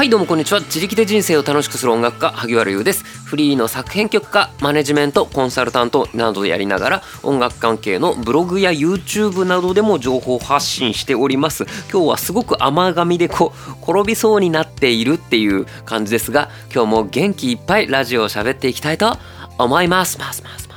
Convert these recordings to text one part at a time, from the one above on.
はいどうもこんにちは。自力で人生を楽しくする音楽家萩原優です。フリーの作編曲家マネジメントコンサルタントなどやりながら音楽関係のブログや YouTube などでも情報発信しております。今日はすごく甘噛みでこ転びそうになっているっていう感じですが今日も元気いっぱいラジオを喋っていきたいと思います。ますます。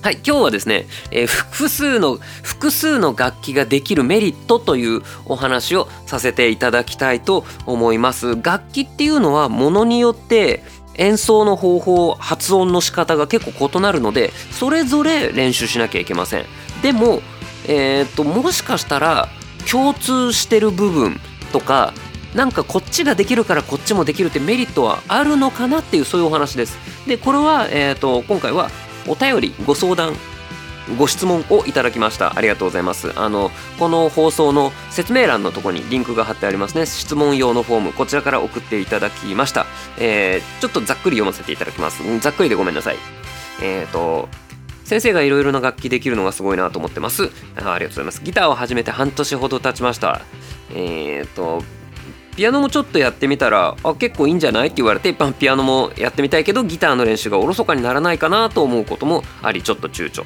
はい、今日はですね、えー、複数の複数の楽器ができるメリットというお話をさせていただきたいと思います。楽器っていうのはものによって演奏の方法発音の仕方が結構異なるのでそれぞれ練習しなきゃいけません。でも、えー、っともしかしたら共通してる部分とかなんかこっちができるからこっちもできるってメリットはあるのかなっていうそういうお話です。でこれは、えー、と今回はお便りご相談ご質問をいただきました。ありがとうございます。あのこの放送の説明欄のとこにリンクが貼ってありますね。質問用のフォームこちらから送っていただきました、えー、ちょっとざっくり読ませていただきます。ざっくりでごめんなさい。えっ、ー、と先生がいろいろな楽器できるのがすごいなと思ってます。あありがとうございます。ギターを始めて半年ほど経ちました。えっ、ー、とピアノもちょっとやってみたらあ結構いいんじゃないって言われてピアノもやってみたいけどギターの練習がおろそかにならないかなと思うこともありちょっと躊躇。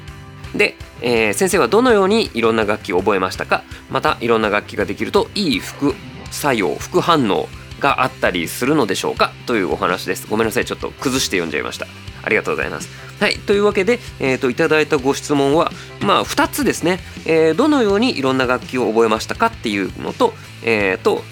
で、えー、先生はどのようにいろんな楽器を覚えましたか？またいろんな楽器ができるといい副作用副反応があったりするのでしょうか？というお話です。ごめんなさい。ちょっと崩して読んじゃいました。ありがとうございます。はい。というわけで、えーと、いただいたご質問はまあ2つですね、えー、どのようにいろんな楽器を覚えましたかっていうのとえっ、ー、と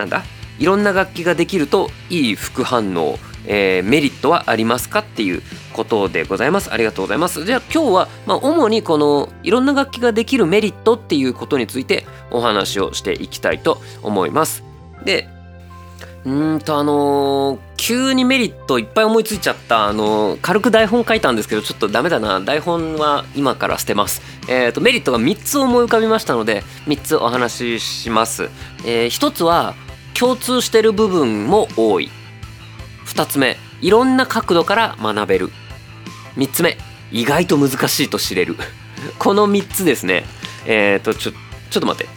なんだいろんな楽器ができるといい副反応、えー、メリットはありますかっていうことでございます。ありがとうございます。じゃあ今日は、まあ、主にこのいろんな楽器ができるメリットっていうことについてお話をしていきたいと思います。でうんとあのー、急にメリットいっぱい思いついちゃったあのー、軽く台本書いたんですけどちょっとダメだな。台本は今から捨てます。えっ、ー、とメリットが3つ思い浮かびましたので3つお話しします、えー、1つは共通してる部分も多い。2つ目いろんな角度から学べる。3つ目意外と難しいと知れる。この3つですね。えっ、ー、とちょちょっと待って。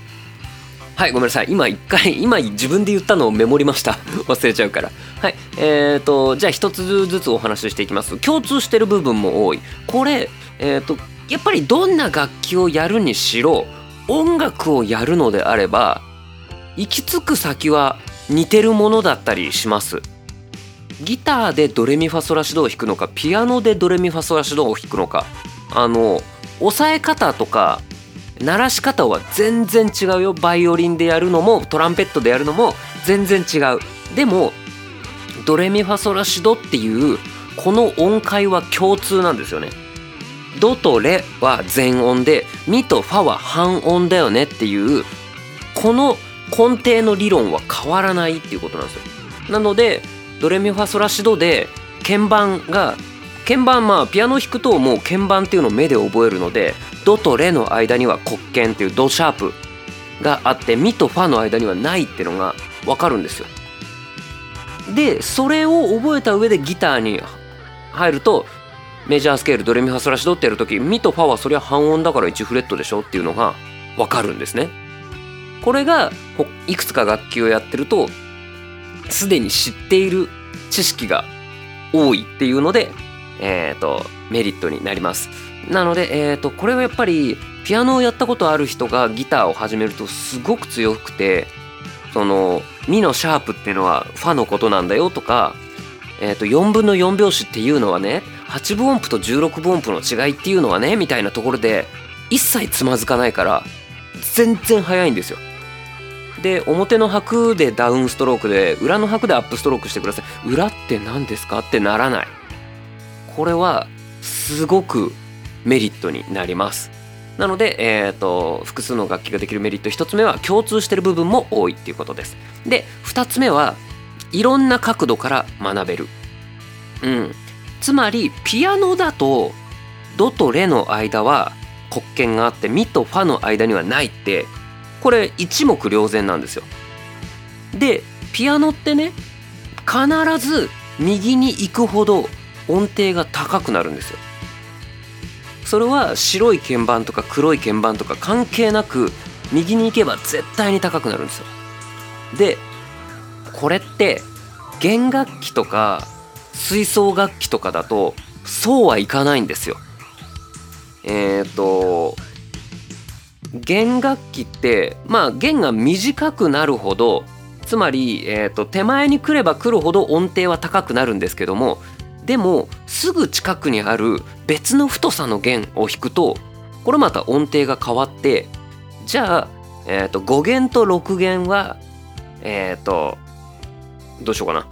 はいごめんなさい。今一回 今自分で言ったのをメモりました。忘れちゃうから。はいえーとじゃあ一つずつお話ししていきます。共通してる部分も多い。これえっ、ー、とやっぱりどんな楽器をやるにしろ音楽をやるのであれば行き着く先は似てるものだったりします。ギターでドレミファソラシドを弾くのかピアノでドレミファソラシドを弾くのかあの押さえ方とか鳴らし方は全然違うよ。バイオリンでやるのもトランペットでやるのも全然違う。でもドレミファソラシドっていうこの音階は共通なんですよね。ドとレは全音でミとファは半音だよねっていうこの根底の理論は変わらないっていうことなんですよ。なのでドレミファソラシドで鍵盤が鍵盤まあピアノ弾くともう鍵盤っていうのを目で覚えるのでドとレの間には黒鍵っていうドシャープがあってミとファの間にはないってのが分かるんですよ。でそれを覚えた上でギターに入るとメジャースケールドレミファソラシドってやる時ミとファはそりゃ半音だから1フレットでしょっていうのが分かるんですね。これがいくつか楽器をやってるとすでに知っている知識が多いっていうので、えーと、メリットになります。なので、えーと、これはやっぱりピアノをやったことある人がギターを始めるとすごく強くてそのミのシャープっていうのはファのことなんだよとか、えー、と4分の4拍子っていうのはね8分音符と16分音符の違いっていうのはねみたいなところで一切つまずかないから全然速いんですよ。で表の拍でダウンストロークで裏の拍でアップストロークしてください。裏って何ですかってならない。これはすごくメリットになります。なので、えーと、複数の楽器ができるメリット1つ目は共通してる部分も多いっていうことです。で2つ目はいろんな角度から学べる。うん。つまりピアノだとドとレの間は黒鍵があってミとファの間にはないってこれ一目瞭然なんですよ。でピアノってね必ず右に行くほど音程が高くなるんですよ。それは白い鍵盤とか黒い鍵盤とか関係なく右に行けば絶対に高くなるんですよ。でこれって弦楽器とか吹奏楽器とかだとそうはいかないんですよ。えっ、ー、と弦楽器ってまあ弦が短くなるほどつまり、えーと、手前に来れば来るほど音程は高くなるんですけどもでもすぐ近くにある別の太さの弦を弾くとこれまた音程が変わってじゃあ、えーと、5弦と6弦はえっ、ー、とどうしようかな。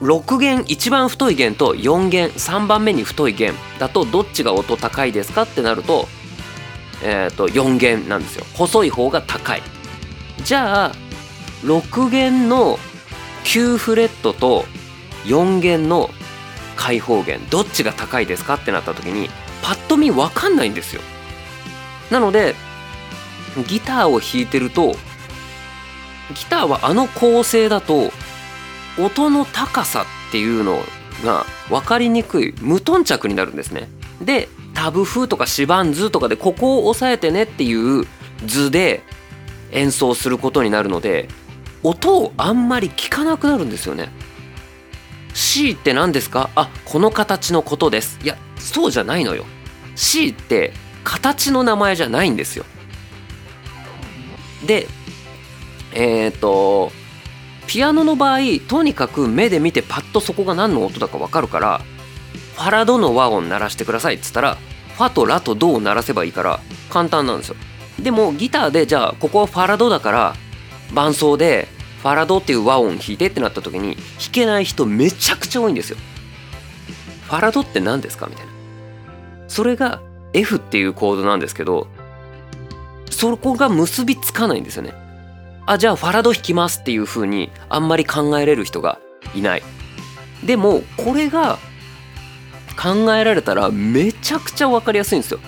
6弦一番太い弦と4弦3番目に太い弦だとどっちが音高いですかってなると,、えー、と4弦なんですよ。細い方が高い。じゃあ6弦の9フレットと4弦の開放弦どっちが高いですかってなった時にパッと見分かんないんですよ。なのでギターを弾いてるとギターはあの構成だと音の高さっていうのが分かりにくい無頓着になるんですね。でタブ譜とか指板図とかでここを押さえてねっていう図で演奏することになるので音をあんまり聞かなくなるんですよね。C って何ですか？あこの形のことです。いやそうじゃないのよ。C って形の名前じゃないんですよ。でえっ、ー、とピアノの場合とにかく目で見てパッとそこが何の音だか分かるからファラドの和音鳴らしてくださいっつったらファとラとドを鳴らせばいいから簡単なんですよ。でもギターでじゃあここはファラドだから伴奏でファラドっていう和音弾いてってなった時に弾けない人めちゃくちゃ多いんですよ。ファラドって何ですかみたいな。それが F っていうコードなんですけどそこが結びつかないんですよね。あじゃあファラド弾きますっていう風にあんまり考えれる人がいない。でもこれが考えられたらめちゃくちゃ分かりやすいんですよ。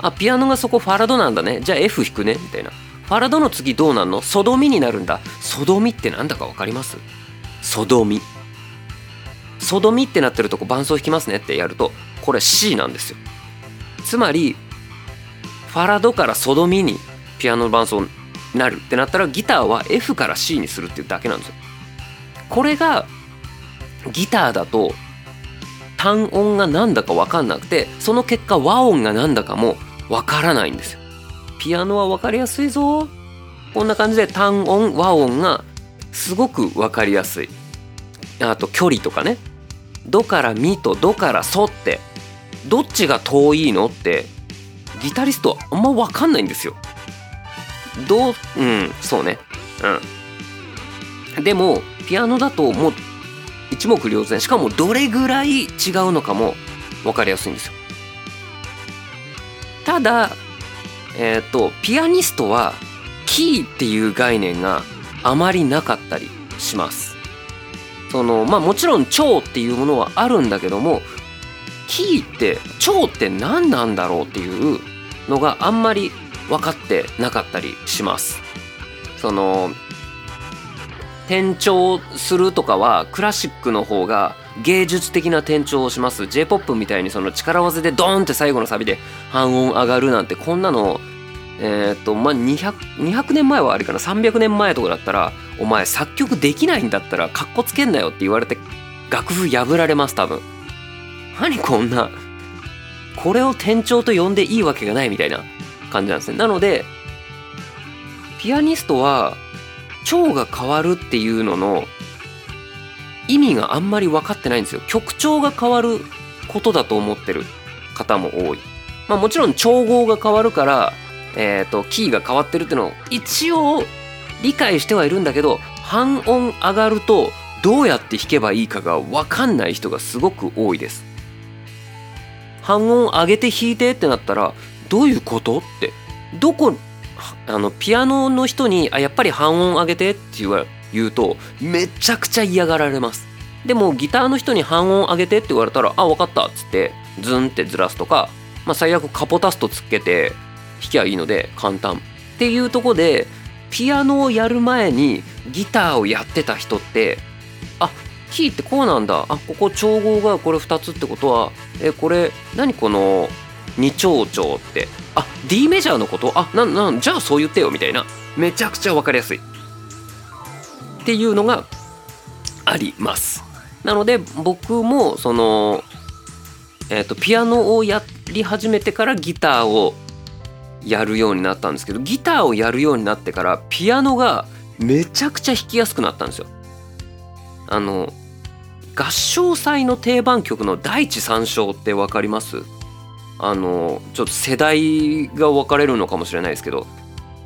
あピアノがそこファラドなんだね。じゃあ F 弾くね。みたいな。ファラドの次どうなんの？ソドミになるんだ。ソドミってなんだか分かります？ソドミ。ソドミってなってるとこ伴奏弾きますねってやるとこれ C なんですよ。つまりファラドからソドミにピアノの伴奏なるってなったらギターは F から C にするっていうだけなんですよ。これがギターだと単音が何だか分かんなくてその結果和音が何だかも分からないんですよ。ピアノは分かりやすいぞこんな感じで単音和音がすごく分かりやすい。あと距離とかね。ドからミとドからソってどっちが遠いのってギタリストはあんま分かんないんですよ。どううんそうねうんでもピアノだともう一目瞭然。しかもどれぐらい違うのかも分かりやすいんですよ。ただえっ、ー、とピアニストはキーっていう概念があまりなかったりします。そのまあもちろん超っていうものはあるんだけどもキーって超って何なんだろうっていうのがあんまり分かってなかったりします。その転調するとかはクラシックの方が芸術的な転調をします。J-POP みたいにその力技でドーンって最後のサビで半音上がるなんてこんなの。えっ、とまあ 200, 200年前はあれかな。300年前とかだったらお前作曲できないんだったらかっこつけんなよって言われて楽譜破られます多分。何こんな。これを転調と呼んでいいわけがないみたいな感じなんですね。なので、ピアニストは、調が変わるっていうのの意味があんまり分かってないんですよ。曲調が変わることだと思ってる方も多い。まあもちろん調合が変わるから、えっ、ー、と、キーが変わってるっていうのを一応理解してはいるんだけど、半音上がるとどうやって弾けばいいかが分かんない人がすごく多いです。半音上げて弾いてってなったらどういうことってどこあのピアノの人にあやっぱり半音上げてって言わ言うとめちゃくちゃ嫌がられます。でもギターの人に半音上げてって言われたらあ分かったっつってズンってずらすとか、まあ、最悪カポタストつけて弾きゃいいので簡単。っていうとこでピアノをやる前にギターをやってた人ってあキーってこうなんだ。あここ調合がこれ2つってことはえこれ何この二丁調って。あ D メジャーのこと？あなんなんじゃあそう言ってよみたいな。めちゃくちゃ分かりやすい。っていうのがあります。なので僕もそのえーと、ピアノをやり始めてからギターをやるようになったんですけどギターをやるようになってからピアノがめちゃくちゃ弾きやすくなったんですよ。あの合唱祭の定番曲の第一三章って分かります？あのちょっと世代が分かれるのかもしれないですけど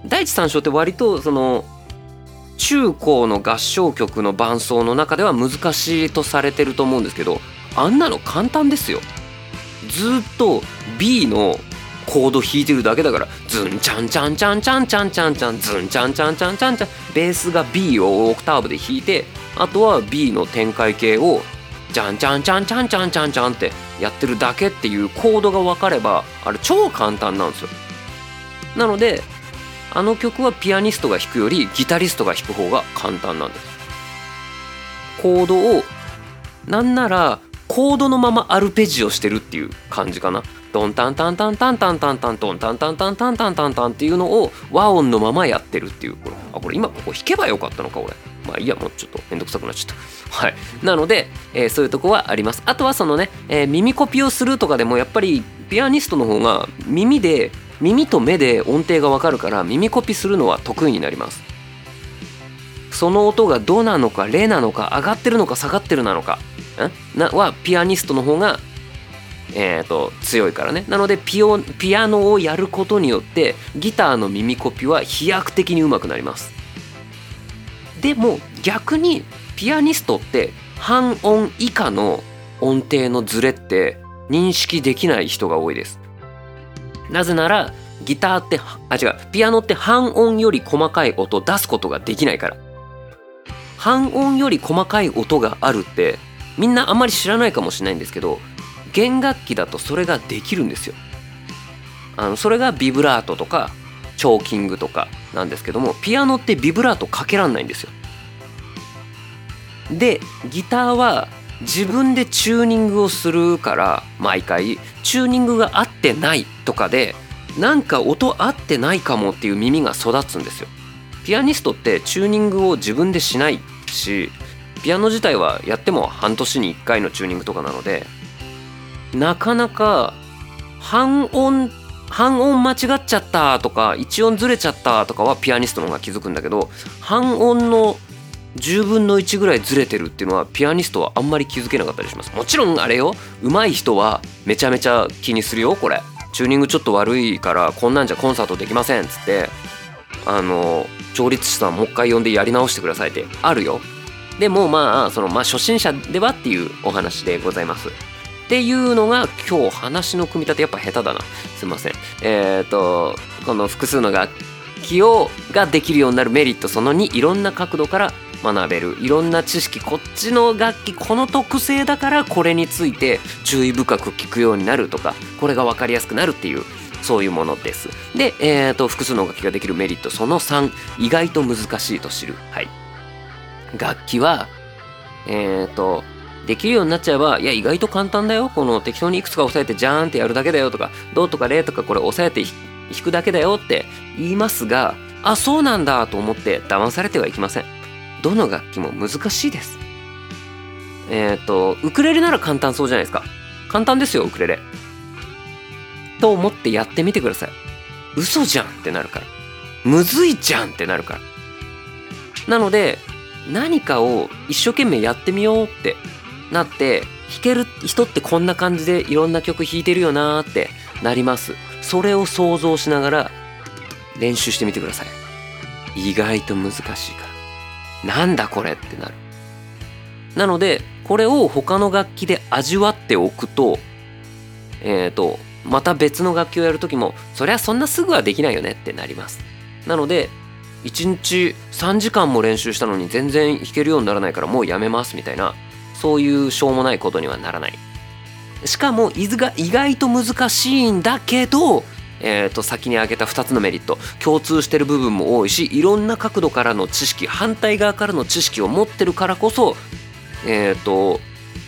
第一三章って割とその中高の合唱曲の伴奏の中では難しいとされてると思うんですけどあんなの簡単ですよ。ずっと B のコード弾いてるだけだからズンチャンチャンチャンチャンチャンチャンチャンズンチャンチャンチャンチャンチャンベースが B をオクターブで弾いてあとは B の展開系をチャンチャンチャンチャンチャンチャンチャンってやってるだけっていうコードが分かればあれ超簡単なんですよなのであの曲はピアニストが弾くよりギタリストが弾く方が簡単なんですコードをなんならコードのままアルペジオしてるっていう感じかな。ドンタンタンタンタンタンタンタントンタンタンタンタンタンタンタンっていうのを和音のままやってるっていうこれあこれ今ここ弾けばよかったのか俺まあいいやもうちょっとめんどくさくなっちゃったはいなので、えー、そういうとこはありますあとはそのね、えー、耳コピをするとかでもやっぱりピアニストの方が耳で耳と目で音程がわかるから耳コピするのは得意になりますその音がドなのかレなのか上がってるのか下がってるなのかんなはピアニストの方が、えーと、強いからね。なのでピオピアノをやることによってギターの耳コピは飛躍的に上手くなります。でも逆にピアニストって半音以下の音程のズレって認識できない人が多いです。なぜならギターってあ違うピアノって半音より細かい音出すことができないから。半音より細かい音があるってみんなあんまり知らないかもしれないんですけど弦楽器だとそれができるんですよ。あのそれがビブラートとかチョーキングとかなんですけどもピアノってビブラートかけらんないんですよ。でギターは自分でチューニングをするから毎回チューニングが合ってないとかでなんか音合ってないかもっていう耳が育つんですよ。ピアニストってチューニングを自分でしないしピアノ自体はやっても半年に1回のチューニングとかなのでなかなか半音半音間違っちゃったとか1音ずれちゃったとかはピアニストの方が気づくんだけど半音の10分の1ぐらいずれてるっていうのはピアニストはあんまり気づけなかったりします。もちろんあれよ上手い人はめちゃめちゃ気にするよこれ。チューニングちょっと悪いからこんなんじゃコンサートできませんっつってあの調律師さんもう一回呼んでやり直してくださいってあるよ。でもまあそのまあ初心者ではっていうお話でございます。っていうのが今日話の組み立てやっぱ下手だな。すいません。えっ、ー、とこの複数の楽器をができるようになるメリットその2いろんな角度から学べるいろんな知識こっちの楽器この特性だからこれについて注意深く聞くようになるとかこれが分かりやすくなるっていうそういうものです。で、えーと複数の楽器ができるメリットその3意外と難しいと知る。はい楽器は、えっ、ー、と、できるようになっちゃえば、いや、意外と簡単だよ。この適当にいくつか押さえてジャーンってやるだけだよとか、ドとかレとかこれ押さえて弾くだけだよって言いますが、あ、そうなんだと思って騙されてはいけません。どの楽器も難しいです。えっ、ー、と、ウクレレなら簡単そうじゃないですか。簡単ですよ、ウクレレ。と思ってやってみてください。嘘じゃんってなるから。むずいじゃんってなるから。なので、何かを一生懸命やってみようってなって弾ける人ってこんな感じでいろんな曲弾いてるよなーってなります。それを想像しながら練習してみてください。意外と難しいから。なんだこれってなる。なのでこれを他の楽器で味わっておくとえっ、ー、とまた別の楽器をやる時もそりゃそんなすぐはできないよねってなります。なので1日3時間も練習したのに全然弾けるようにならないからもうやめますみたいなそういうしょうもないことにはならない。しかも伊豆が意外と難しいんだけどえー、と先に挙げた2つのメリット。共通してる部分も多いしいろんな角度からの知識反対側からの知識を持ってるからこそえ、ー、と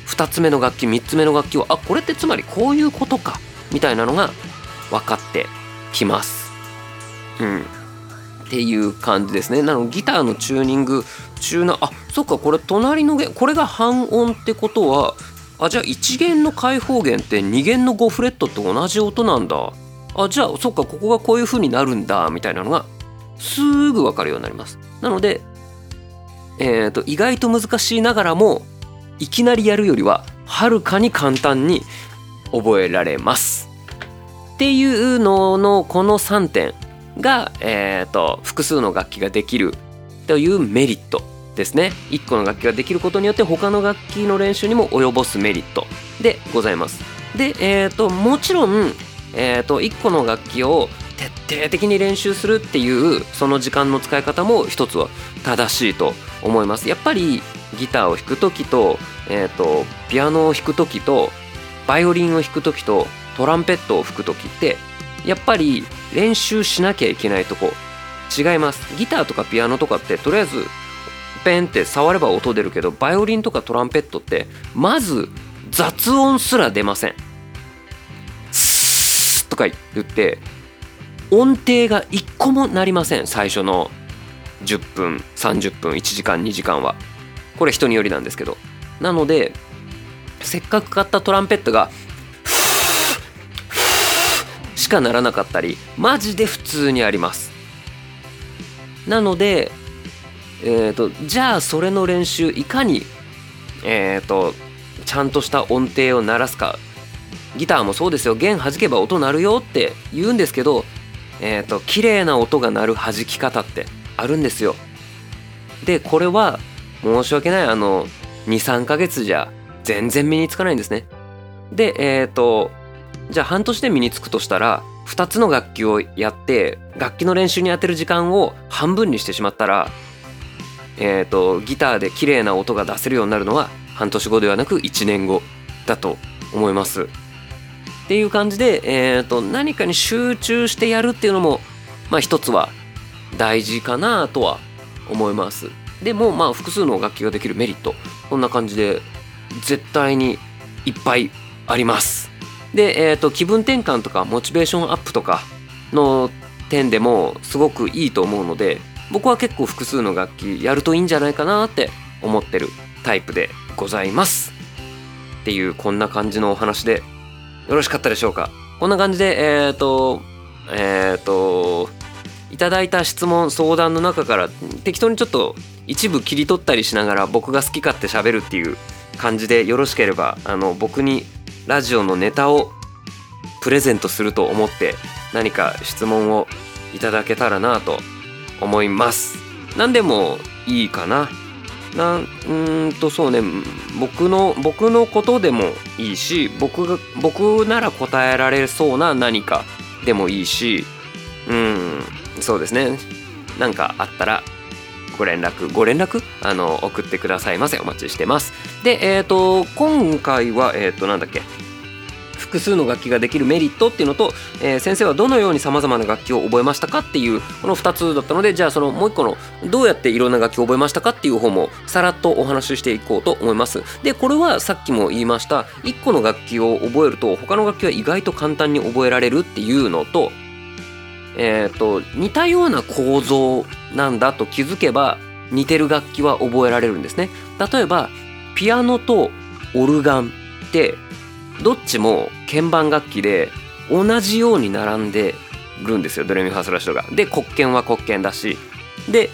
2つ目の楽器3つ目の楽器をあこれってつまりこういうことかみたいなのが分かってきます。うん。っていう感じですね。なのギターのチューニングチューナーあそっかこれ隣の弦これが半音ってことはあじゃあ1弦の開放弦って2弦の5フレットと同じ音なんだ。あじゃあそっかここがこういう風になるんだみたいなのがすぐ分かるようになります。なのでえーと、意外と難しいながらもいきなりやるよりははるかに簡単に覚えられます。っていうののこの3点。が、えーと、複数の楽器ができるというメリットですね。1個の楽器ができることによって他の楽器の練習にも及ぼすメリットでございます。で、えーと、もちろん、えーと、1個の楽器を徹底的に練習するっていうその時間の使い方も一つは正しいと思います。やっぱりギターを弾く時と,、えーと、ピアノを弾く時とバイオリンを弾く時とトランペットを吹く時ってやっぱり練習しなきゃいけないとこ。違います。ギターとかピアノとかってとりあえずペンって触れば音出るけどバイオリンとかトランペットってまず雑音すら出ません。スーとか言って音程が一個もなりません。最初の10分30分1時間2時間は。これ人によりなんですけど。なのでせっかく買ったトランペットがしかならなかったりマジで普通にあります。なのでえーと、じゃあそれの練習いかにえーとちゃんとした音程を鳴らすか。ギターもそうですよ。弦弾けば音鳴るよって言うんですけどえっ、ー、と綺麗な音が鳴る弾き方ってあるんですよ。でこれは申し訳ない。あの23ヶ月じゃ全然身につかないんですね。でえっ、ー、とじゃあ半年で身につくとしたら2つの楽器をやって楽器の練習に当てる時間を半分にしてしまったらえっ、ー、とギターで綺麗な音が出せるようになるのは半年後ではなく1年後だと思います。っていう感じで、えーと、何かに集中してやるっていうのもまあ一つは大事かなとは思います。でもまあ複数の楽器ができるメリットこんな感じで絶対にいっぱいあります。で、えーと、気分転換とかモチベーションアップとかの点でもすごくいいと思うので僕は結構複数の楽器やるといいんじゃないかなって思ってるタイプでございます。っていうこんな感じのお話でよろしかったでしょうか？こんな感じでえっ、ー、とえっ、ー、といただいた質問相談の中から適当にちょっと一部切り取ったりしながら僕が好き勝手喋るっていう感じでよろしければあの僕にラジオのネタをプレゼントすると思って何か質問をいただけたらなと思います。何でもいいかな。なんうんとそうね。僕の僕のことでもいいし僕が僕なら答えられそうな何かでもいいし。うんそうですね。何かあったらご連絡ご連絡？あの送ってくださいませ。お待ちしてます。でえっ、ー、と今回はえっ、ー、となんだっけ？複数の楽器ができるメリットっていうのと、えー、先生はどのようにさまざまな楽器を覚えましたかっていうこの2つだったのでじゃあそのもう1個のどうやっていろんな楽器を覚えましたかっていう方もさらっとお話ししていこうと思います。でこれはさっきも言いました1個の楽器を覚えると他の楽器は意外と簡単に覚えられるっていうのとえーと、似たような構造なんだと気づけば似てる楽器は覚えられるんですね。例えばピアノとオルガンってどっちも鍵盤楽器で同じように並んでるんですよドレミファソラシドが。で黒鍵は黒鍵だしで、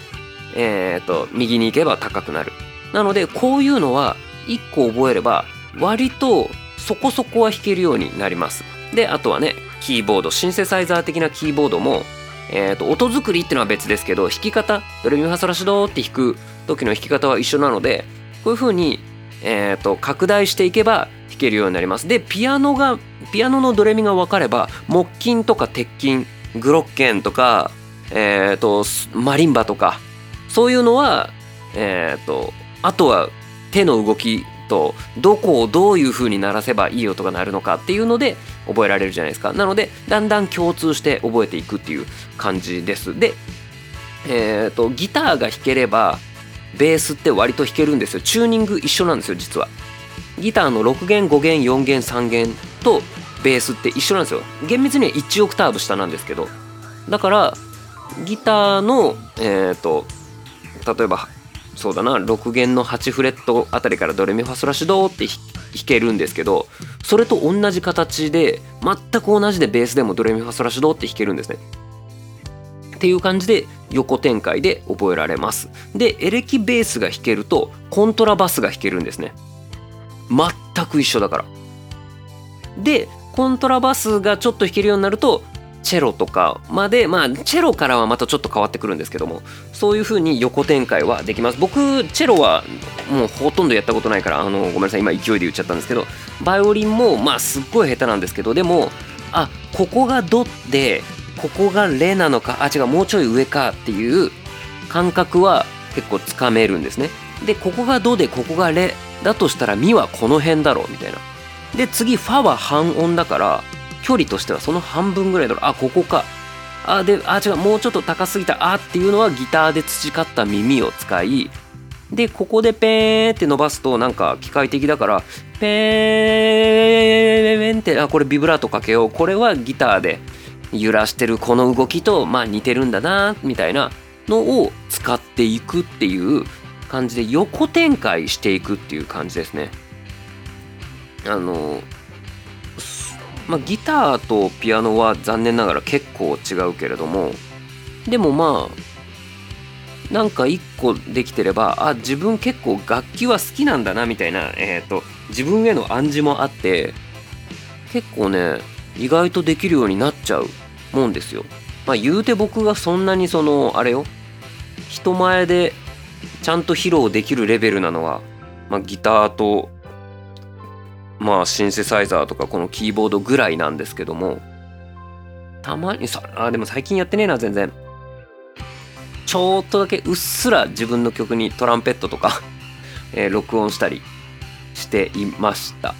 えーと、右に行けば高くなる。なのでこういうのは1個覚えれば割とそこそこは弾けるようになります。であとはねキーボードシンセサイザー的なキーボードも、えーと、音作りっていうのは別ですけど弾き方ドレミファソラシドって弾く時の弾き方は一緒なのでこういう風にえーと、拡大していけば弾けるようになります。でピアノがピアノのドレミが分かれば木琴とか鉄琴グロッケンとか、えーと、マリンバとかそういうのは、えーと、あとは手の動きとどこをどういう風に鳴らせばいい音が鳴るのかっていうので覚えられるじゃないですか。なのでだんだん共通して覚えていくっていう感じです。で、えーとギターが弾ければベースって割と弾けるんですよ。チューニング一緒なんですよ実は。ギターの6弦5弦4弦3弦とベースって一緒なんですよ。厳密には1オクターブ下なんですけどだからギターのえっ、と例えばそうだな6弦の8フレットあたりからドレミファソラシドって弾けるんですけどそれと同じ形で全く同じでベースでもドレミファソラシドって弾けるんですね。っていう感じで横展開で覚えられます。でエレキベースが弾けるとコントラバスが弾けるんですね。全く一緒だから。でコントラバスがちょっと弾けるようになるとチェロとかまでまあチェロからはまたちょっと変わってくるんですけどもそういう風に横展開はできます。僕チェロはもうほとんどやったことないからあのごめんなさい今勢いで言っちゃったんですけどバイオリンもまあすっごい下手なんですけどでもあここがドでここがレなのかあ違うもうちょい上かっていう感覚は結構つかめるんですね。でここがドでここがレだとしたらミはこの辺だろうみたいな。で次ファは半音だから距離としてはその半分ぐらいだろう。あここか。あであ違うもうちょっと高すぎた。あっていうのはギターで培った耳を使いでここでペーンって伸ばすとなんか機械的だからペーンってあこれビブラートかけよう。これはギターで揺らしてるこの動きとまあ似てるんだなみたいなのを使っていくっていう感じで横展開していくっていう感じですね。あのまあ、ギターとピアノは残念ながら結構違うけれどもでもまあなんか一個できてればあ自分結構楽器は好きなんだなみたいな、えーと、自分への暗示もあって結構ね意外とできるようになっちゃうもんですよ。まあ言うて僕がそんなにそのあれよ人前でちゃんと披露できるレベルなのは、まあ、ギターとまあシンセサイザーとかこのキーボードぐらいなんですけどもたまにさあでも最近やってねえな全然。ちょっとだけうっすら自分の曲にトランペットとか えー、録音したりしていました。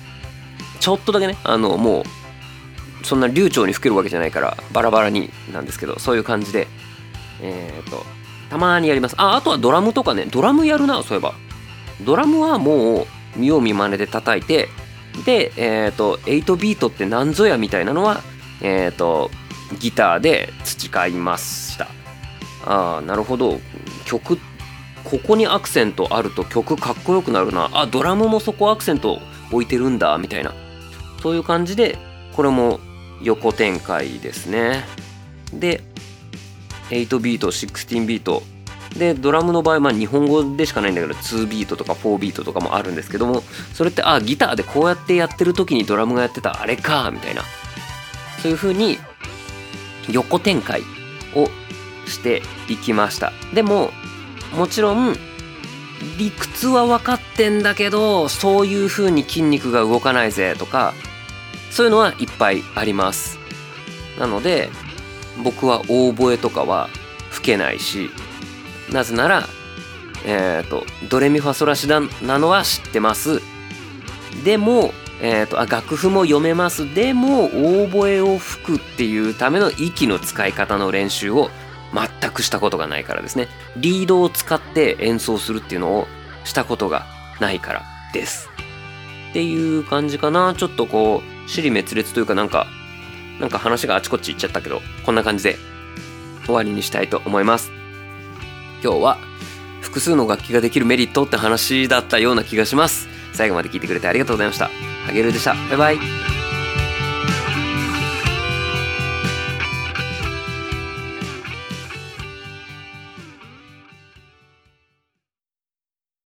ちょっとだけねあのもうそんな流暢に吹けるわけじゃないからバラバラになんですけどそういう感じでえっ、ー、とたまにやりますああとはドラムとかねドラムやるなそういえばドラムはもう見よう見まねで叩いてで、えっ、ー、と、8ビートって何ぞやみたいなのは、えっ、ー、と、ギターで培いました。ああ、なるほど。曲、ここにアクセントあると曲かっこよくなるな。あ、ドラムもそこアクセント置いてるんだ、みたいな。そういう感じで、これも横展開ですね。で、8ビート、16ビート、でドラムの場合まあ日本語でしかないんだけど2ビートとか4ビートとかもあるんですけどもそれってあギターでこうやってやってる時にドラムがやってたあれかみたいな。そういう風に横展開をしていきました。でももちろん理屈は分かってんだけどそういう風に筋肉が動かないぜとかそういうのはいっぱいあります。なので僕はオーボエとかは吹けないしなぜなら、えっ、ー、と、ドレミファソラシダなのは知ってます。でも、えっ、ー、とあ、楽譜も読めます。でも、オーボエを吹くっていうための息の使い方の練習を全くしたことがないからですね。リードを使って演奏するっていうのをしたことがないからです。っていう感じかな。ちょっとこう、尻滅裂というかなんか、なんか話があちこち行っちゃったけど、こんな感じで終わりにしたいと思います。今日は複数の楽器ができるメリットって話だったような気がします。最後まで聞いてくれてありがとうございました。ハゲルでした。バイバイ。